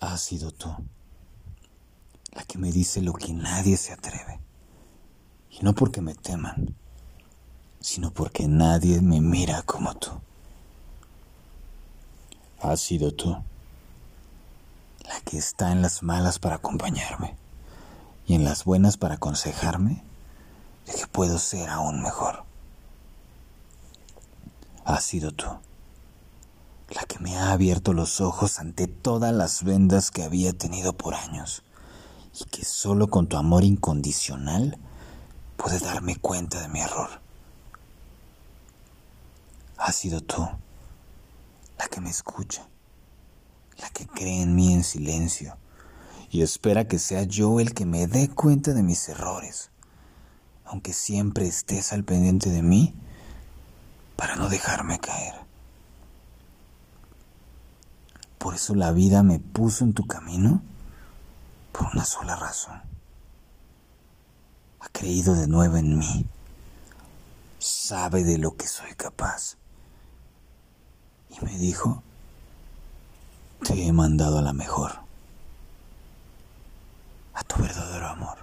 Has sido tú la que me dice lo que nadie se atreve. Y no porque me teman, sino porque nadie me mira como tú. Has sido tú la que está en las malas para acompañarme y en las buenas para aconsejarme de que puedo ser aún mejor. Has sido tú me ha abierto los ojos ante todas las vendas que había tenido por años y que solo con tu amor incondicional pude darme cuenta de mi error. Has sido tú la que me escucha, la que cree en mí en silencio y espera que sea yo el que me dé cuenta de mis errores, aunque siempre estés al pendiente de mí para no dejarme caer. Por eso la vida me puso en tu camino por una sola razón. Ha creído de nuevo en mí. Sabe de lo que soy capaz. Y me dijo, te he mandado a la mejor, a tu verdadero amor.